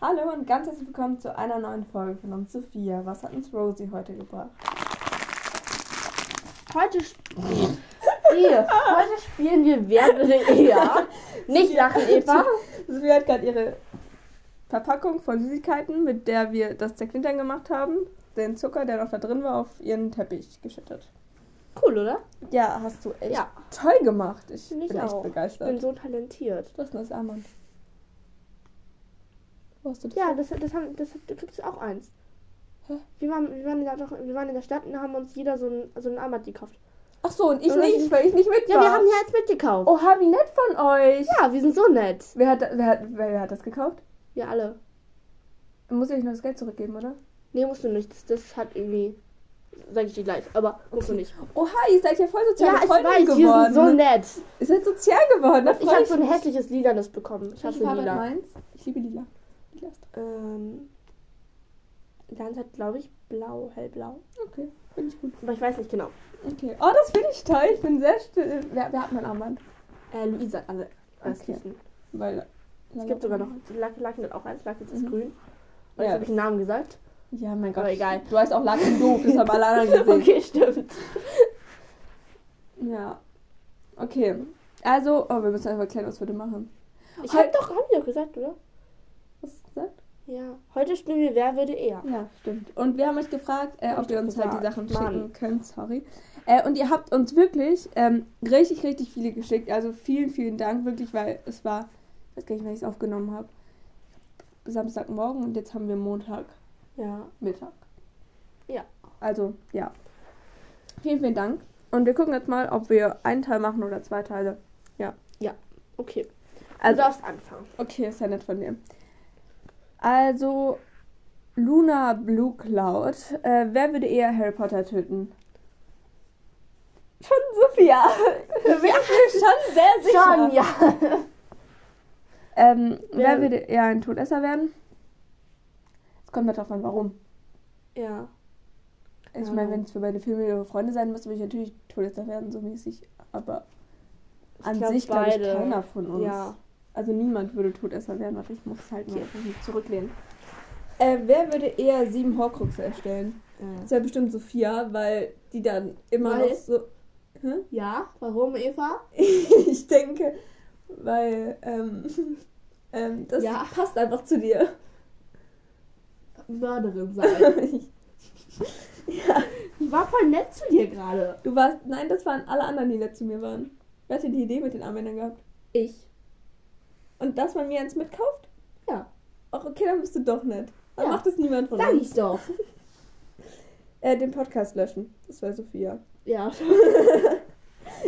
Hallo und ganz herzlich willkommen zu einer neuen Folge von uns Sophia. Was hat uns Rosie heute gebracht? Heute spielen wir, heute spielen wir Wer würde eher. Nicht lachen, Eva. Sophia hat gerade ihre Verpackung von Süßigkeiten, mit der wir das Zerknittern gemacht haben, den Zucker, der noch da drin war, auf ihren Teppich geschüttet. Cool, oder? Ja, hast du echt Ja. toll gemacht. Ich Finde bin ich echt auch. begeistert. Ich bin so talentiert. das ist das Armband. Wo hast du das? Ja, das, das, haben, das da gibt es auch eins. Hä? Wir waren, wir, waren in der, wir waren in der Stadt und da haben uns jeder so ein, so ein Armband gekauft. Ach so, und ich Oder nicht, ich- weil ich nicht mit Ja, war. wir haben ja jetzt mitgekauft. Oha, wie nett von euch. Ja, wir sind so nett. Wer, hat, wer, hat, wer hat das gekauft? Wir alle. Muss ich noch das Geld zurückgeben, oder? Nee, musst du nicht. Das, das hat irgendwie. Sag ich dir gleich, aber musst du nicht. Oha, ihr seid ja voll soziale Ja, ich weiß, wir geworden. sind so nett. Ihr seid sozial geworden. Da Ich habe so ein hässliches Lilanes bekommen. Ich Welche hasse lila. meins? Ich liebe lila. Toll. Ähm, Deins hat, glaube ich, blau, hellblau. Okay, finde ich gut. Aber ich weiß nicht genau. Okay. Oh, das finde ich toll. Ich bin sehr still. Wer, wer hat mein Armband? Äh, Luisa hat alle Okay. restlichen. Weil. Es gibt sogar noch, Lucky, Lucky hat auch eins, Lucky ist Mhm. grün. Und Ja, jetzt habe ich einen Namen gesagt. Ja, mein Gott. Aber egal. Du heißt auch Lucky doof, das haben alle anderen gesehen. Okay, stimmt. Ja. Okay. Also, oh, wir müssen einfach erklären, was wir da machen. Ich Halt- habe doch, hab ich doch gesagt, oder? Was hast du gesagt? Ja. Heute spielen wir Wer würde eher. Ja, stimmt. Und wir haben euch gefragt, äh, ob ihr uns halt die. Sachen Mann. schicken könnt. Sorry. Äh, und ihr habt uns wirklich ähm, richtig, richtig viele geschickt. Also vielen, vielen Dank wirklich, weil es war, ich weiß gar nicht, wann ich es aufgenommen habe. Samstagmorgen und jetzt haben wir Montag Ja. Mittag. Ja. Also, ja. Vielen, vielen Dank. Und wir gucken jetzt mal, ob wir einen Teil machen oder zwei Teile. Okay. Du Also, darfst anfangen. okay, ist ja nett von dir. Also, Luna Blue Cloud. Äh, wer würde eher Harry Potter töten? Schon Sophia. Da bin ich mir schon sehr sicher. Schon, ja. Ähm, wer Wer- würde eher ein Todesser werden? Es kommt darauf an, warum. Ja. Ich Ja. meine, wenn es für meine Familie oder Freunde sein müsste, würde ich natürlich Todesser werden, so mäßig. Aber an glaub, sich glaube ich keiner von uns. Ja. Also niemand würde Todesser werden, aber ich muss halt mal Okay. nicht zurücklehnen. Äh, wer würde eher sieben Horcruxe erstellen? Das wäre bestimmt Sophia, weil die dann immer Weil? noch so. Hä? Ja, warum, Eva? ich denke, weil ähm, ähm, das Ja. passt einfach zu dir. Mörderin sein. ja. Ich war voll nett zu dir gerade. Du warst. Nein, das waren alle anderen, die nett zu mir waren. Wer hatte die Idee mit den Armbändern gehabt? Ich. Und dass man mir eins mitkauft? Ja. Ach, okay, dann bist du doch nett. Dann Ja. macht es niemand von Sag uns. ich doch. Äh, den Podcast löschen. Das war Sophia. Ja.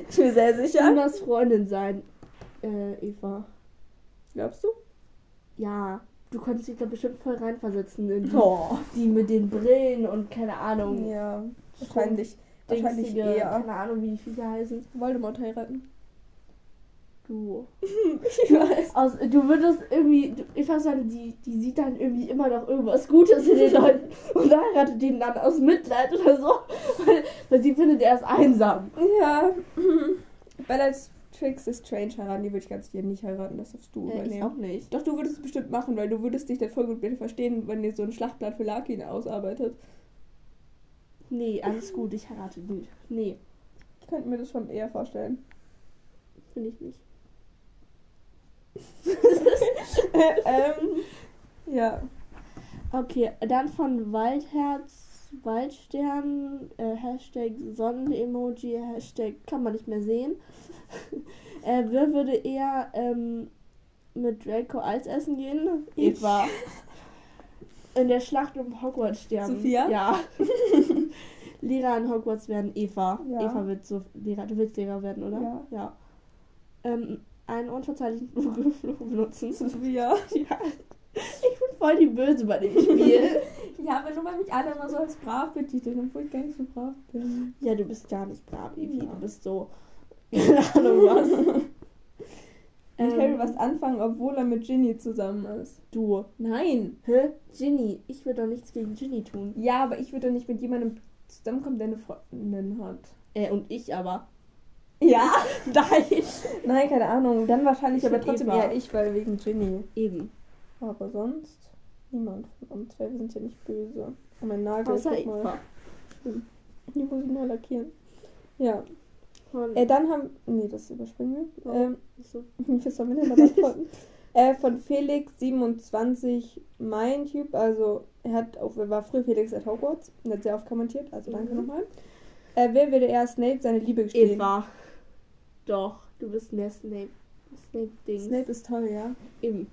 Ich bin sehr sicher. Lunas Freundin sein, äh, Eva. Glaubst du? Ja. Du konntest dich da bestimmt voll reinversetzen in die, Oh. die mit den Brillen und keine Ahnung. Ja, wahrscheinlich. Wahrscheinlich eher. Keine Ahnung, wie die Viecher heißen. Voldemort heiraten. Du. Ich weiß. Aus, du würdest irgendwie, ich weiß nicht, die, die sieht dann irgendwie immer noch irgendwas Gutes in den Leuten und heiratet den dann aus Mitleid oder so, weil, weil sie findet, er ist einsam. Ja. Bellatrix ist Strange heiraten. Die würde ich ganz gerne nicht heiraten. Das darfst du Äh, ich übernehmen. auch nicht. Doch, du würdest es bestimmt machen, weil du würdest dich dann voll gut mit verstehen, wenn ihr so ein Schlachtplan für Larkin ausarbeitet. Nee, alles gut, ich heirate nicht. Nee, Ich könnte mir das schon eher vorstellen. finde ich nicht. ähm, ja. Okay, dann von Waldherz, Waldstern, äh, Hashtag Sonnenemoji, Hashtag kann man nicht mehr sehen. äh, wer würde eher ähm, mit Draco Eis essen gehen? Eva. In der Schlacht um Hogwarts sterben. Sophia? Ja. Lehrer in Hogwarts werden Eva. Ja. Eva wird so Lehrer. Du willst Lehrer werden, oder? Ja. Ja. Ähm, einen unverzeihlichen Fluch benutzen. Sophia. Ja. Ich bin voll die Böse bei dem Spiel. Ja, wenn du bei mich alle immer so als brav betiteln, obwohl ich gar nicht so brav bin. ja, du bist gar nicht brav, Evi. Ja. Du bist so. Keine Ahnung was. Mit Ähm, Harry was anfangen, obwohl er mit Ginny zusammen ist. Du. Nein. Hä? Ginny. Ich würde doch nichts gegen Ginny tun. Ja, aber ich würde doch nicht mit jemandem zusammenkommen, der eine Freundin hat. Äh, und ich aber. Ja? Nein. Nein, keine Ahnung. Dann wahrscheinlich Ich aber trotzdem Eva. eher ich, weil wegen Ginny. Eben. Aber sonst. Niemand von uns, weil wir sind ja nicht böse. Und mein Nagel, Außer guck mal. Eva. Die muss ich nur lackieren. Ja. Äh, dann haben. Nee, das überspringen wir. Warum? Ähm, so. wir sollen wir denn antworten? äh, von Felix27 mein Typ, also er hat auch, er war früher Felix at Hogwarts und hat sehr oft kommentiert, also danke Mhm. nochmal. Äh, wer würde eher Snape seine Liebe gestehen? Eva. Doch, du bist mehr Snape. Snape-Ding. Snape ist toll, ja. Eben.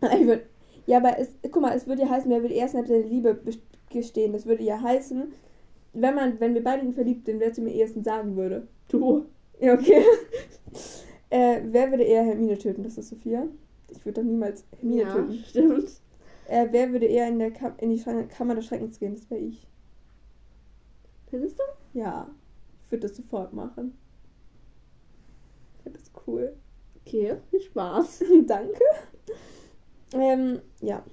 Ich würd, ja, aber es, guck mal, es würde ja heißen, wer würde eher Snape seine Liebe gestehen? Das würde ja heißen, wenn man, wenn wir beide ihn verliebt sind, wer zu mir ersten sagen würde. Du. Ja, okay. äh, wer würde eher Hermine töten? Das ist Sophia. Ich würde doch niemals Hermine ja, töten. stimmt. Äh, wer würde eher in, der Kam in die Kammer des Schreckens gehen? Das wäre ich. Findest du? Ja, ich würde das sofort machen. Cool. Okay, viel Spaß. danke. Ähm, ja.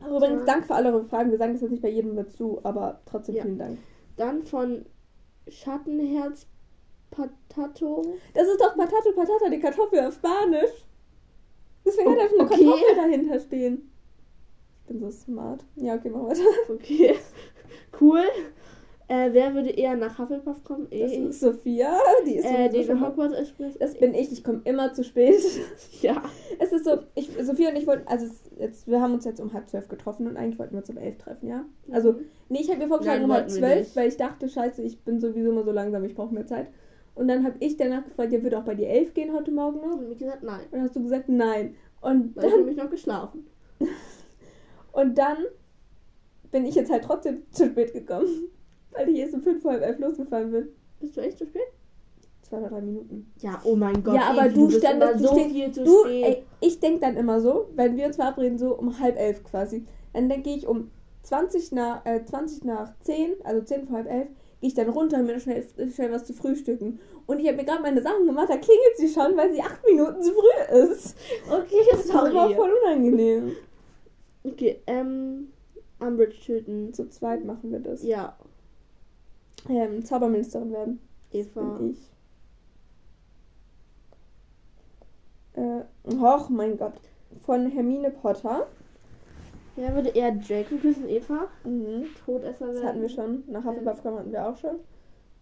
Übrigens, Ja. danke für alle eure Fragen. Wir sagen das jetzt nicht bei jedem dazu, aber trotzdem Ja. vielen Dank. Dann von Schattenherz Patato. Das ist doch Patata Patata, die Kartoffel auf Spanisch. Deswegen hat er schon eine Okay. Kartoffel dahinter stehen. Ich bin so smart. Ja, okay, machen wir weiter. Okay. Cool. Äh, wer würde eher nach Hufflepuff kommen? Das Eh. ist Sophia. Die ist Äh, den mal- Hogwarts Express. Das bin ich. Ich komme immer zu spät. Ja. Es ist so, ich, Sophia und ich wollten, also jetzt, wir haben uns jetzt um halb zwölf getroffen und eigentlich wollten wir uns um elf treffen, ja? Also, nee, ich habe mir vorgeschlagen um halb zwölf, weil ich dachte, scheiße, ich bin sowieso immer so langsam, ich brauche mehr Zeit. Und dann habe ich danach gefragt, ja, würde auch bei dir elf gehen heute Morgen noch? Und mir gesagt, nein. Und dann hast du gesagt, nein. Und Weil ich dann, nämlich noch geschlafen. und dann bin ich jetzt halt trotzdem zu spät gekommen, weil ich erst um fünf vor halb elf losgefahren bin. Bist du echt zu spät? Zwei oder drei Minuten. Ja, oh mein Gott. Ja, aber du standest- du so stehst- viel zu Du, spät. ey, ich denke dann immer so, wenn wir uns verabreden, so um halb elf quasi, dann denke ich um 20 nach, äh, 20 nach 10, also 10 vor halb elf, gehe ich dann runter, um mir schnell, schnell was zu frühstücken. Und ich habe mir gerade meine Sachen gemacht, da klingelt sie schon, weil sie acht Minuten zu früh ist. okay, Das ist sorry. voll unangenehm. Okay, ähm, Umbridge töten. Zu zweit machen wir das. Ja, Ähm, Zauberministerin werden. Eva. bin ich. Äh, och, mein Gott. Von Hermine Potter. Wer würde eher Draco küssen, Eva? Mhm. Todesser werden. Das hatten wir schon. Nach Hufflepuff hatten wir auch schon.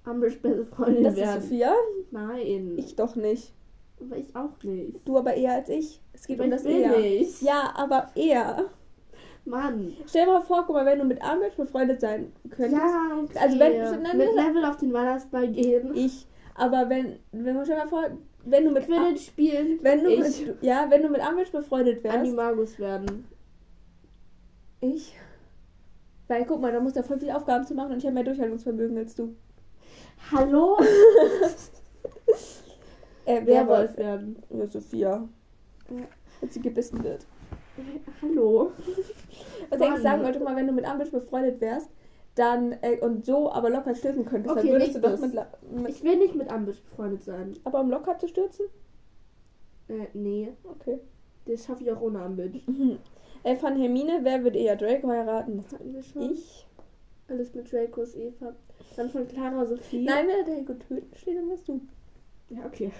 Umbridge beste Freundin Das ist werden. Sophia. Nein. Ich doch nicht. aber ich auch nicht. Du aber eher als ich. Es geht Aber um das will eher. nicht. Ja, aber eher. Mann. Stell dir mal vor, guck mal, wenn du mit Umbridge befreundet sein könntest. Ja, okay. Also wenn- nein, mit. Level auf den Weihnachtsball gehen. Ich. Aber wenn, wenn stell dir mal vor, wenn du mit Quidditch spielen. wenn du ich. mit, ja, wenn du mit Umbridge befreundet wärst. Animagus werden. Ich. Weil guck mal, da musst du ja voll viele Aufgaben zu machen und ich habe mehr Durchhaltungsvermögen als du. Hallo? Äh, Werwolf werden. Ja, Sophia. Ja. Als sie gebissen wird. Hallo? Was ich eigentlich Mann. sagen wollte, mal, wenn du mit Umbridge befreundet wärst, dann äh, und so aber locker stürzen könntest, Okay, dann würdest du doch nächstes. mit, mit Ich will nicht mit Umbridge befreundet sein. aber um locker zu stürzen? Äh, nee. Okay. Das schaffe ich auch ohne Umbridge. Äh, von Hermine, wer würde eher Draco heiraten? Das hatten wir schon. Ich. Alles mit Dracos Eva. Dann von Clara Sophie. Nein, wenn der Draco töten steht, dann wirst du. Ja, okay.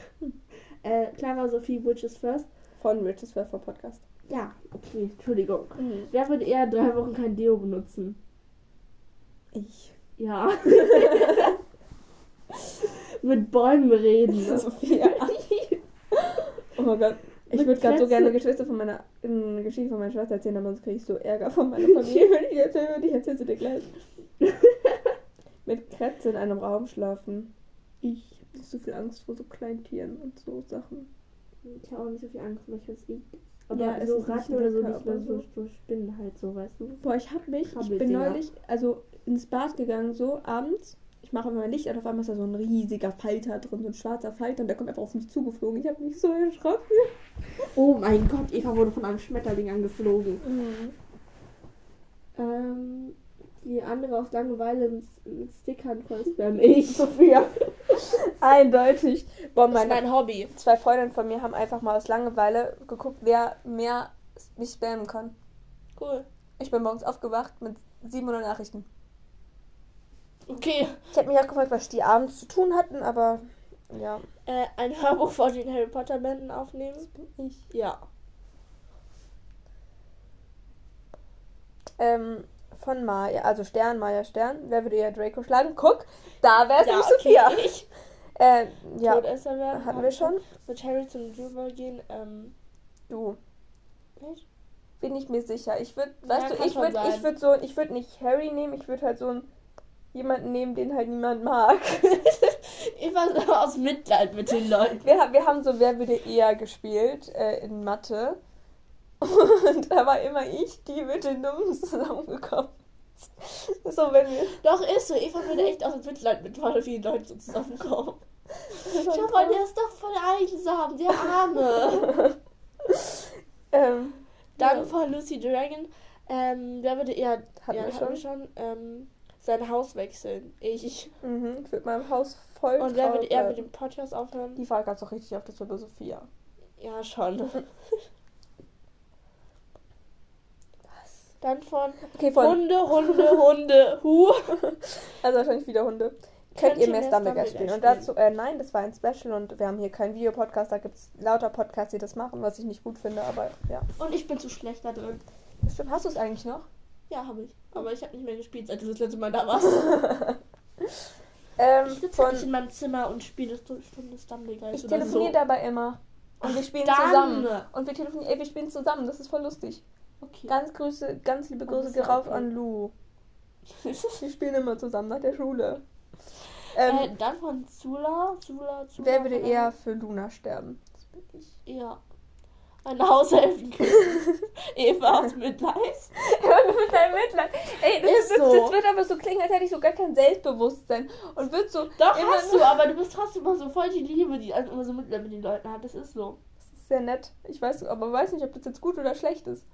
Äh, Clara Sophie, which is first? Von Riches Werfer Podcast. Ja, okay, Entschuldigung. Wer würde eher drei Wochen kein Deo benutzen? Ich. Ja. mit Bäumen reden. Sophia. oh mein Gott. Ich würde gerade so gerne eine Geschichte von meiner eine Geschichte von meiner Schwester erzählen, aber sonst kriege ich so Ärger von meiner Familie, wenn ich erzähle, würde. Ich erzähle sie dir gleich. Mit Krätze in einem Raum schlafen. Ich habe so viel Angst vor so Kleintieren und so Sachen. Ich habe auch nicht so viel Angst, weil ich weiß eh. Aber Ja, es so Ratten oder so nicht mehr aber so, so. Spinnen halt so, weißt du? Boah, ich habe mich, ich bin neulich, also ins Bad gegangen, so abends. Ich mache immer mein Licht an, auf einmal ist da so ein riesiger Falter drin, so ein schwarzer Falter und der kommt einfach auf mich zugeflogen. Ich habe mich so erschrocken. Oh mein Gott, Eva wurde von einem Schmetterling angeflogen. Ähm, die andere aus Langeweile mit, mit Stickern voll spam. Ich. Sophia. Eindeutig. Boah, Das ist meine mein Hobby. zwei Freundinnen von mir haben einfach mal aus Langeweile geguckt, wer mehr mich spammen kann. Cool. Ich bin morgens aufgewacht mit 700 Nachrichten. Okay. Ich habe mich auch gefragt, was die abends zu tun hatten, aber ja, Äh, ein Hörbuch vor den Harry Potter Bänden aufnehmen? ich. Ja. Ähm, von Maya, also Stern, Maya, Stern. Wer würde eher Draco schlagen? Guck, da wäre es Ja, nicht okay, Sophia. ich. Äh, ja, Todesser werden. hatten wir schon. Mit Harry zum Drüber gehen. Ähm, Du, echt? bin ich mir sicher. Ich würde, Ja, weißt kann du, ich würde, ich würde so, ich würde nicht Harry nehmen, ich würde halt so einen, jemanden nehmen, den halt niemand mag. Ich war so aus Mitleid mit den Leuten. Wir, wir haben so Wer würde eher gespielt äh, in Mathe. Und da war immer ich, die mit den Dummen zusammengekommen. So, wenn wir. Doch, ist so. Eva würde echt aus Mitleid mit voll vielen Leuten so zusammenkommen. Schau mal, der ist doch voll einsam, der Arme. ähm, Dann Ja. von Lucy Dragon. Ähm, wer würde eher, Hatten ja, wir schon. schon ähm, sein Haus wechseln? Ich. mhm, ich würde meinem Haus voll. Und wer würde eher mit dem Podcast aufhören? Die Frage ganz auch richtig auf, das war bei Sophia. Ja, schon. Dann von Okay, von. Hunde, Hunde, Hunde, Hu. Also wahrscheinlich wieder Hunde. Könnt ihr mehr Stumbleguard spielen? Und dazu, äh, nein, das war ein Special und wir haben hier keinen Videopodcast, da gibt es lauter Podcasts, die das machen, was ich nicht gut finde, aber ja. Und ich bin zu schlecht da drin. Stimmt, hast du es eigentlich noch? Ja, habe ich. Aber ich habe nicht mehr gespielt, seit du das letzte Mal da warst. Ähm, Ich sitze halt in meinem Zimmer und spiele Stu- Stunde Stumbleguard. ich telefoniere so. dabei immer. Und wir spielen dann. zusammen. Und wir telefonieren, ey, wir spielen zusammen, das ist voll lustig. Okay. Ganz Grüße, ganz liebe Oh, Grüße ja rauf an Lu. Wir spielen immer zusammen nach der Schule. Ähm, äh, dann von Zula. Zula, Zula. wer würde eher für Luna sterben? Das bin ich. Ja. Eine Haushelfen küssen. Eva aus Mitleid. mit deinem Mitleid. Ey, das, Ist ist so. das wird aber so klingen, als hätte ich so gar kein Selbstbewusstsein. Und wird so. Doch, hast du, aber du bist trotzdem immer so voll die Liebe, die immer so Mitleid mit den Leuten hat. Das ist so. Das ist sehr nett. Ich weiß, aber weiß nicht, ob das jetzt gut oder schlecht ist.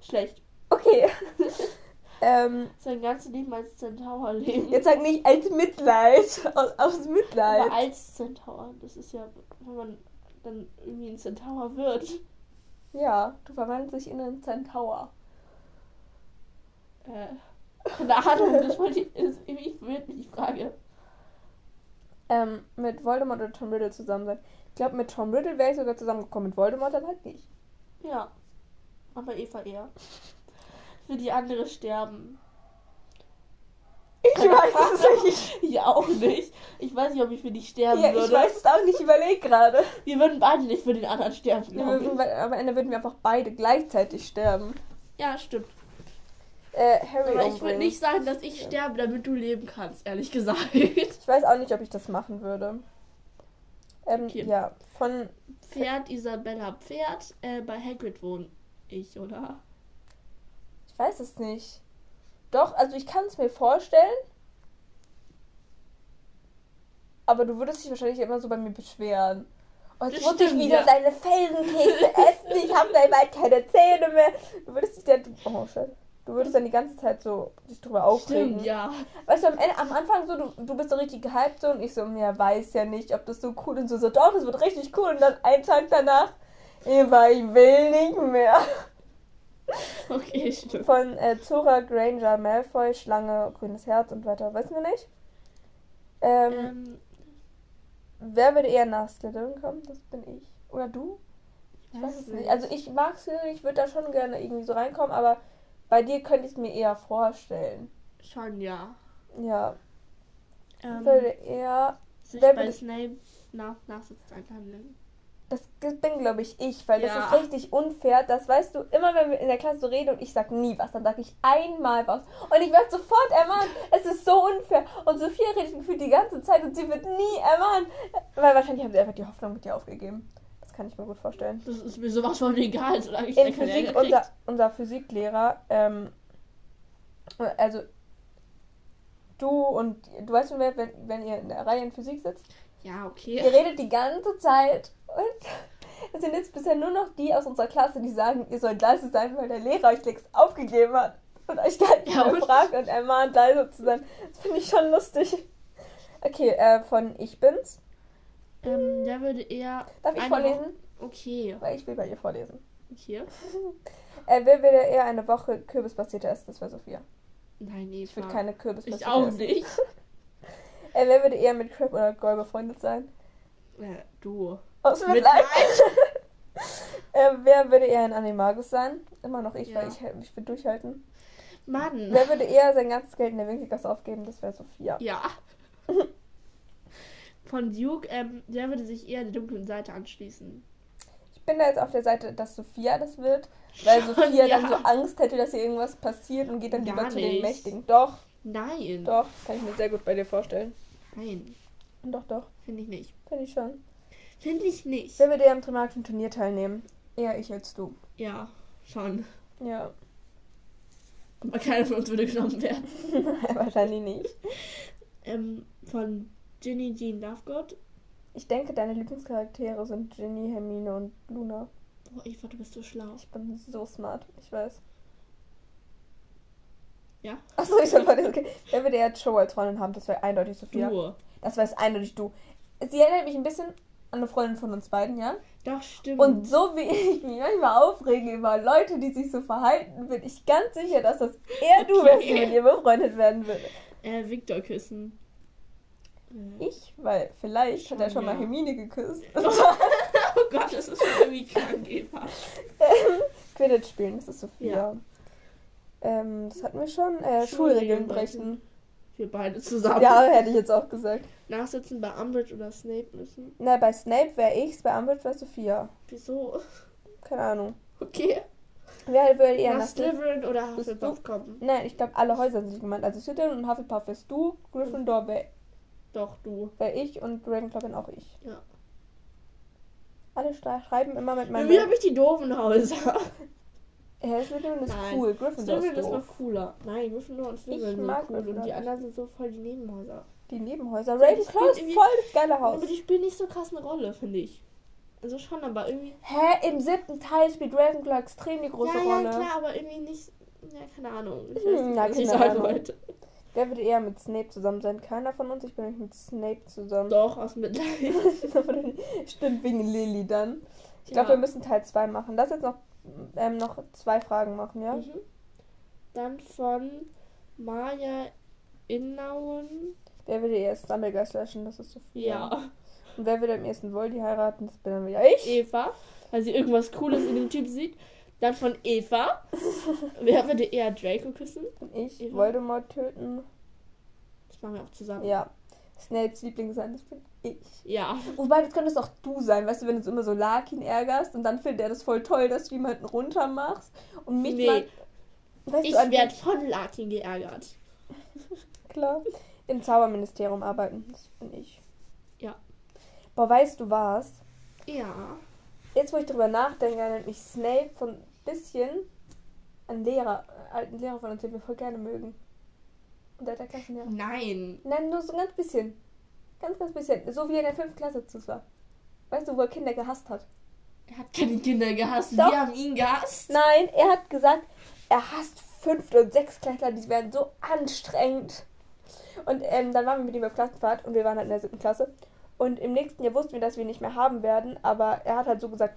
Schlecht. Okay. ähm, Sein ganzes Leben als Zentaur leben. jetzt sag nicht als Mitleid. Aus, aus Mitleid. Aber als Zentaur. Das ist ja, wenn man dann irgendwie ein Zentaur wird. Ja, du verwandelst dich in einen Centaur. Äh, keine Ahnung, das wollte ich, ist irgendwie verwirrt mich die Frage. Ähm, mit Voldemort oder Tom Riddle zusammen sein. Ich glaube, mit Tom Riddle wäre ich sogar zusammengekommen. Mit Voldemort dann halt nicht. Ja. Aber Eva eher. Für die andere sterben. Ich weiß es nicht. Ich auch nicht. Ich weiß nicht, ob ich für die sterben Ja, ich würde. weiß es auch nicht. Ich überlege gerade. Wir würden beide nicht für den anderen sterben, Wir würden- ich. Am Ende würden wir einfach beide gleichzeitig sterben. Ja, stimmt. Äh, Harry Aber ich würde nicht sagen, dass ich sterbe, damit du leben kannst, ehrlich gesagt. Ich weiß auch nicht, ob ich das machen würde. Ähm, Okay. ja, von. Pferd Isabella Pferd. Äh, bei Hagrid wohne ich, oder? Ich weiß es nicht. Doch, also ich kann es mir vorstellen. Aber du würdest dich wahrscheinlich immer so bei mir beschweren. Und jetzt Das muss ich wieder ja. deine Felsenkekse essen. Ich habe da bald keine Zähne mehr. Du würdest dich dann. Oh, shit. Du würdest dann die ganze Zeit so dich drüber aufregen. Stimmt, ja. Weißt du, am, Ende, am Anfang so, du, du bist so richtig gehypt so und ich so, ja, weiß ja nicht, ob das so cool ist. Und so, so, doch, das wird richtig cool. Und dann einen Tag danach, Eva, ich will nicht mehr. Okay, stimmt. Von äh, Zora Granger, Malfoy, Schlange, grünes Herz und weiter, wissen wir nicht. Ähm, Ähm, wer würde eher nach Slytherin kommen? Das bin ich. Oder du? Ich weiß weiß es nicht. nicht. Also ich mag Slytherin, ich würde da schon gerne irgendwie so reinkommen, aber bei dir könnte ich es mir eher vorstellen. schon, ja. Ja, Ähm, würde eher sich bei würde- Snape nach Nachsitzzeit handeln. Das bin, glaube ich, ich, weil Ja. das ist richtig unfair. Das weißt du, immer wenn wir in der Klasse so reden und ich sag nie was, dann sage ich einmal was. Und ich werde sofort ermahnt. Es ist so unfair. Und Sophia redet gefühlt die ganze Zeit und sie wird nie ermahnt. Weil wahrscheinlich haben sie einfach die Hoffnung mit dir aufgegeben. Das kann ich mir gut vorstellen. Das ist mir sowas von egal, solange ich In Physik, unser, unser Physiklehrer, ähm, also du und du weißt schon, wer, wenn, wenn ihr in der Reihe in Physik sitzt, Ja, Ihr okay. redet die ganze Zeit und es sind jetzt bisher nur noch die aus unserer Klasse, die sagen, ihr sollt leise sein, weil der Lehrer euch längst aufgegeben hat und euch gar nicht Ja, mehr und? fragt und ermahnt, leise zu sein. Das finde ich schon lustig. Okay, äh, von Ich bin's. Ähm, der würde eher. Darf ich vorlesen? Woche- Okay. Weil ich will bei ihr vorlesen. Hier? Äh, wer würde eher eine Woche Kürbisbasierte essen? Das wäre Sophia. Nein, Eva. Ich würde keine Kürbisbasierte Ich auch essen. nicht. Äh, wer würde eher mit Crab oder Goy befreundet sein? Äh, du. Aus Mit Mitleid. äh, wer würde eher ein Animagus sein? Immer noch ich, Ja. weil ich, ich will durchhalten. Mann. Wer würde eher sein ganzes Geld in der Winkelgasse aufgeben? Das wäre Sophia. Ja. Von Duke, ähm, der würde sich eher der dunklen Seite anschließen. Ich bin da jetzt auf der Seite, dass Sophia das wird, weil Sophia ja. dann so Angst hätte, dass ihr irgendwas passiert und geht dann lieber Gar zu den nicht. Mächtigen. Doch, Nein. doch, kann ich mir sehr gut bei dir vorstellen. Nein. Doch, doch, Finde ich nicht. finde ich schon. Finde ich nicht. Wer würde eher am dramatischen Turnier teilnehmen? Eher ich als du. Ja, schon. Ja, Aber keiner von uns würde genommen werden. wahrscheinlich nicht. Ähm, von Ginny Jean Lovegood. Ich denke, deine Lieblingscharaktere sind Ginny, Hermine und Luna. Boah, Eva, du bist so schlau. Ich bin so smart, ich weiß. Ja? Achso, ich wollte okay. Wer würde eher Joe als Freundin haben? Das wäre eindeutig Sophia. Du. Das wäre eindeutig du. Sie erinnert mich ein bisschen eine Freundin von uns beiden, ja? Doch, stimmt. Und so wie ich mich manchmal aufrege über Leute, die sich so verhalten, bin ich ganz sicher, dass das eher du wärst, die Okay. mit ihr befreundet werden würde. äh, Victor küssen. Äh, Ich? Weil vielleicht hat er Schon, schon mal ja. Hermine geküsst. Oh Gott, das ist schon irgendwie krank, Eva. Quidditch spielen, das ist Sophia. Ja. Ähm, das hatten wir schon. Äh, Schulregeln brechen. Wir beide zusammen. Ja, hätte ich jetzt auch gesagt. Nachsitzen bei Umbridge oder Snape müssen. Na, bei Snape wäre ich's, bei Umbridge wäre Sophia. Wieso? Keine Ahnung. Okay. Wer würde eher Nach nach Slytherin? Oder Hufflepuff kommen? Nein, ich glaube, alle Häuser sind gemeint. Also Slytherin und Hufflepuff wärst du, Gryffindor wäre Doch, du. wär ich und Ravenclaw bin auch ich. Ja. Alle schreiben immer mit meinem... Irgendwie habe ich die doofen Häuser. Ja, Slytherin ist Nein. cool, Gryffindor Slytherin ist ist noch cooler. Nein, Gryffindor und Slytherin sind mag cool. Und Gryffindor die nicht. anderen sind so voll die Nebenhäuser. Die Nebenhäuser. Die Ravenclaw ist voll das geile Haus. Aber die spielen nicht so krass eine Rolle, finde ich. Also schon, aber irgendwie. Hä? Im siebten Teil spielt Ravenclaw extrem die große ja, Rolle. ja, klar, aber irgendwie nicht. Ja, keine Ahnung. Ich Hm, weiß nicht, ja, was ich sagen wollte. Wer würde eher mit Snape zusammen sein? Keiner von uns. Ich bin nämlich mit Snape zusammen. Doch, aus Mitleid. Stimmt, wegen Lily dann. Ich Ja. glaube, wir müssen Teil 2 machen. Lass jetzt noch, ähm, noch zwei Fragen machen, ja? Mhm. Dann von Maya Innauen. Wer würde eher Stumblegeist löschen? Das ist Sophia. Ja. Und wer würde am ersten Voldy heiraten? Das bin dann wieder ich. Eva, weil sie irgendwas Cooles in dem Typ sieht. Dann von Eva. Wer würde eher Draco küssen? Ich. Eva. Voldemort töten. Das machen wir auch zusammen. Ja. Snapes Liebling sein, das bin ich. Ja. Wobei, das könntest auch du sein, weißt du, wenn du so immer so Larkin ärgerst und dann findet er das voll toll, dass du jemanden runter machst. Und mich Nee. mal. Weißt Ich werde von Larkin geärgert. Klar. Im Zauberministerium arbeiten. Das bin ich. Ja. Boah, weißt du was? Ja. Jetzt, wo ich drüber nachdenke, erinnert mich Snape von ein bisschen an Lehrer, alten Lehrer von uns, den wir voll gerne mögen. Und der Klassenlehrer. Nein. Nein, nur so ein ganz bisschen. Ganz, ganz bisschen. So wie er in der fünften Klasse zu war. Weißt du, wo er Kinder gehasst hat? Er hat keine Kinder gehasst. Doch. Wir haben ihn gehasst. Nein, er hat gesagt, er hasst fünfte und sechstklässler, die werden so anstrengend. Und ähm, dann waren wir mit ihm auf Klassenfahrt und wir waren halt in der siebten Klasse. Und im nächsten Jahr wussten wir, dass wir ihn nicht mehr haben werden, aber er hat halt so gesagt,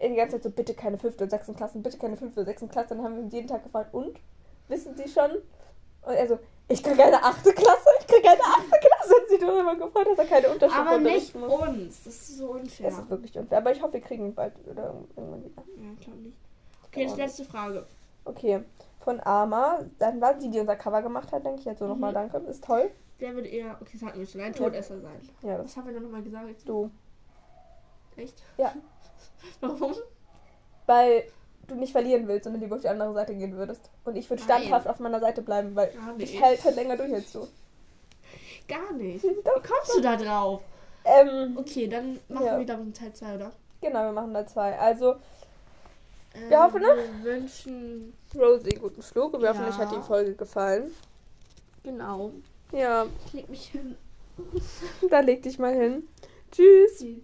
die ganze Zeit so, bitte keine fünfte und sechsten Klassen, bitte keine fünfte und sechsten Klasse. Dann haben wir ihn jeden Tag gefragt, und? Wissen Sie schon? Und er so, ich kriege eine achte Klasse, ich kriege eine achte Klasse. Hat sich darüber gefreut, dass er keine Unterschiede Aber nicht muss. uns. Das ist so unfair. Das ist wirklich unfair. Aber ich hoffe, wir kriegen ihn bald oder irgendwann wieder. Ja, glaub nicht. Okay, jetzt letzte Frage. Okay, von Arma. Dann war die, die unser Cover gemacht hat, denke ich. Also nochmal Mhm. danke. Ist toll. Wer würde eher, okay, das hatten wir schon, ein Todesser sein. Ja, das Was haben wir denn nochmal gesagt? du. Echt? Ja. Warum? Weil du nicht verlieren willst, sondern lieber auf die andere Seite gehen würdest. Und ich würde standhaft auf meiner Seite bleiben, weil ich hält halt länger durch als du. Gar nicht. Doch. Wie kommst du da drauf? Ähm, Okay, dann machen Ja. wir glaube ich Teil 2, oder? genau, wir machen da zwei. Also, Ähm, Wir hoffen, ne? Wir wünschen. Rosie, guten Flug. Und wir hoffen, Ja. euch hat die Folge gefallen. Genau. Ja, Ich leg mich hin. da leg dich mal hin. Tschüss. Tschüss.